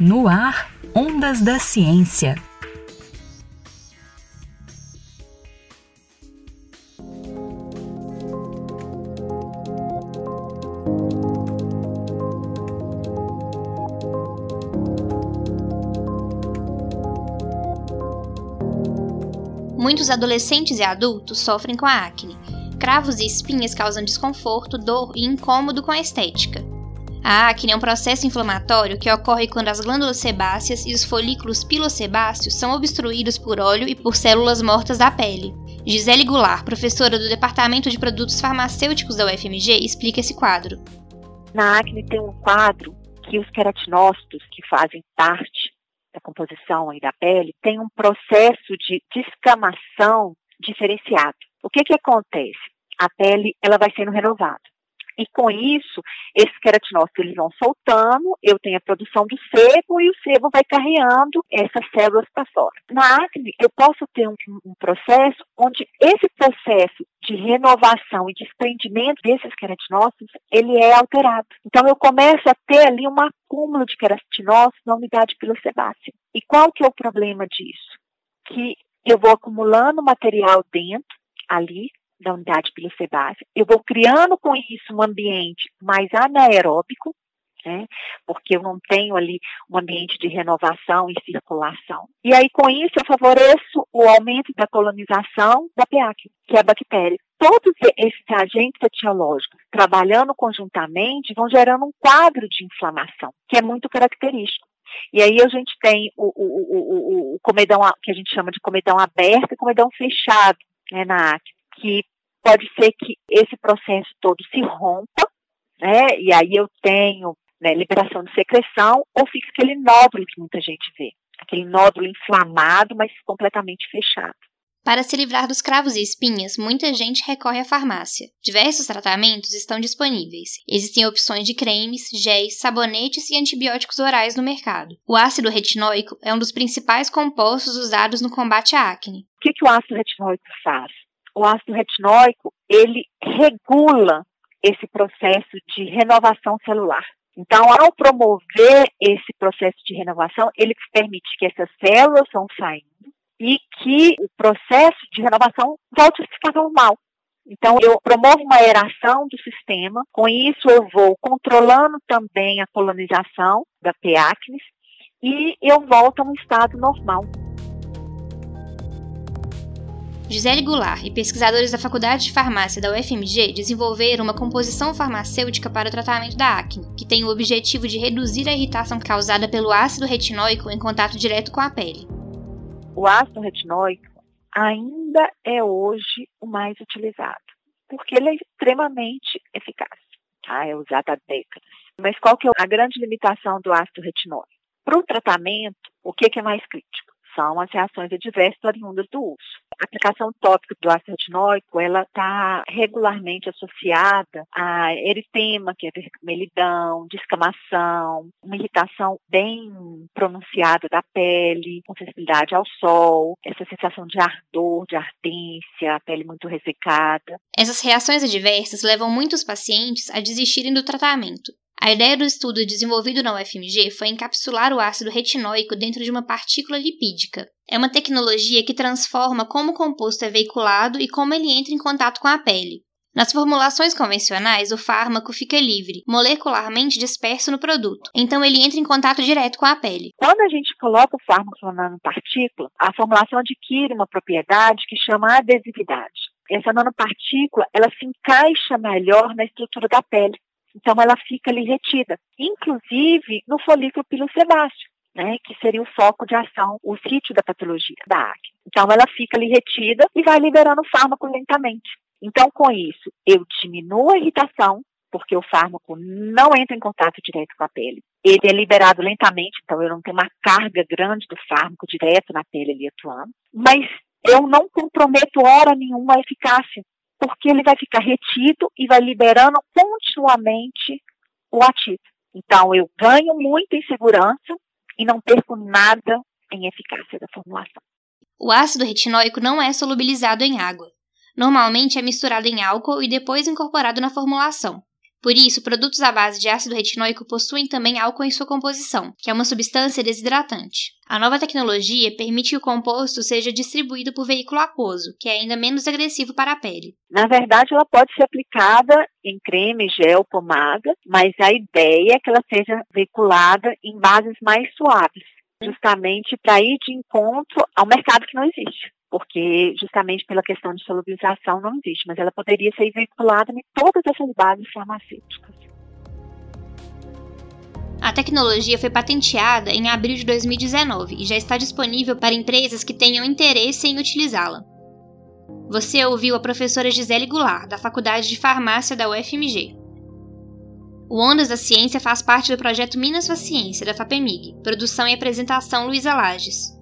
No ar, Ondas da Ciência. Muitos adolescentes e adultos sofrem com a acne. Cravos e espinhas causam desconforto, dor e incômodo com a estética. A acne é um processo inflamatório que ocorre quando as glândulas sebáceas e os folículos pilosebáceos são obstruídos por óleo e por células mortas da pele. Gisele Goulart, professora do Departamento de Produtos Farmacêuticos da UFMG, explica esse quadro. Na acne tem um quadro que os queratinócitos, que fazem parte da composição aí da pele, tem um processo de descamação diferenciado. O que que acontece? A pele ela vai sendo renovada. E com isso, esses queratinócitos eles vão soltando, eu tenho a produção do sebo e o sebo vai carregando essas células para fora. Na acne, eu posso ter um, um, processo onde esse processo de renovação e desprendimento desses queratinócitos, ele é alterado. Então, eu começo a ter ali um acúmulo de queratinócitos na unidade pilosebácea. E qual que é o problema disso? Que eu vou acumulando material dentro, ali, da unidade pilosebácea. Eu vou criando com isso um ambiente mais anaeróbico, né, porque eu não tenho ali um ambiente de renovação e circulação. E aí, com isso, eu favoreço o aumento da colonização da PAC, que é a bactéria. Todos esses agentes etiológicos, trabalhando conjuntamente, vão gerando um quadro de inflamação, que é muito característico. E aí a gente tem o, o, o, o, comedão, que a gente chama de comedão aberto e comedão fechado né, na acne, que pode ser que esse processo todo se rompa, né? E aí eu tenho né, liberação de secreção, ou fica aquele nódulo que muita gente vê, aquele nódulo inflamado, mas completamente fechado. Para se livrar dos cravos e espinhas, muita gente recorre à farmácia. Diversos tratamentos estão disponíveis. Existem opções de cremes, géis, sabonetes e antibióticos orais no mercado. O ácido retinóico é um dos principais compostos usados no combate à acne. O que, que o ácido retinóico faz? O ácido retinóico, ele regula esse processo de renovação celular. Então, ao promover esse processo de renovação, ele permite que essas células vão saindo e que o processo de renovação volte a ficar normal. Então, eu promovo uma aeração do sistema, com isso eu vou controlando também a colonização da P. acnes e eu volto a um estado normal. Gisele Goulart e pesquisadores da Faculdade de Farmácia da UFMG desenvolveram uma composição farmacêutica para o tratamento da acne, que tem o objetivo de reduzir a irritação causada pelo ácido retinóico em contato direto com a pele. O ácido retinóico ainda é hoje o mais utilizado, porque ele é extremamente eficaz, tá? é usado há décadas. Mas qual que é a grande limitação do ácido retinóico? Para o tratamento, o que, é mais crítico? São as reações adversas oriundas do uso. A aplicação tópica do ácido retinóico, ela está regularmente associada a eritema, que é vermelhidão, descamação, uma irritação bem pronunciada da pele, com sensibilidade ao sol, essa sensação de ardor, de ardência, a pele muito ressecada. Essas reações adversas levam muitos pacientes a desistirem do tratamento. A ideia do estudo desenvolvido na UFMG foi encapsular o ácido retinóico dentro de uma partícula lipídica. É uma tecnologia que transforma como o composto é veiculado e como ele entra em contato com a pele. Nas formulações convencionais, o fármaco fica livre, molecularmente disperso no produto, então ele entra em contato direto com a pele. Quando a gente coloca o fármaco na nanopartícula, a formulação adquire uma propriedade que chama adesividade. Essa nanopartícula, ela se encaixa melhor na estrutura da pele. Então ela fica ali retida, inclusive no folículo pilosebáceo, né, que seria o foco de ação, o sítio da patologia da acne. Então ela fica ali retida e vai liberando o fármaco lentamente. Então com isso eu diminuo a irritação, porque o fármaco não entra em contato direto com a pele. Ele é liberado lentamente, então eu não tenho uma carga grande do fármaco direto na pele ali atuando, mas eu não comprometo hora nenhuma a eficácia, porque ele vai ficar retido e vai liberando continuamente o ativo. Então, eu ganho muito em segurança e não perco nada em eficácia da formulação. O ácido retinóico não é solubilizado em água. Normalmente é misturado em álcool e depois incorporado na formulação. Por isso, produtos à base de ácido retinóico possuem também álcool em sua composição, que é uma substância desidratante. A nova tecnologia permite que o composto seja distribuído por veículo aquoso, que é ainda menos agressivo para a pele. Na verdade, ela pode ser aplicada em creme, gel, pomada, mas a ideia é que ela seja veiculada em bases mais suaves, justamente para ir de encontro ao mercado que não existe porque justamente pela questão de solubilização não existe, mas ela poderia ser veiculada em todas essas bases farmacêuticas. A tecnologia foi patenteada em abril de 2019 e já está disponível para empresas que tenham interesse em utilizá-la. Você ouviu a professora Gisele Goulart, da Faculdade de Farmácia da UFMG. O Ondas da Ciência faz parte do projeto Minas Ciência, da FAPEMIG. Produção e apresentação Luísa Lages.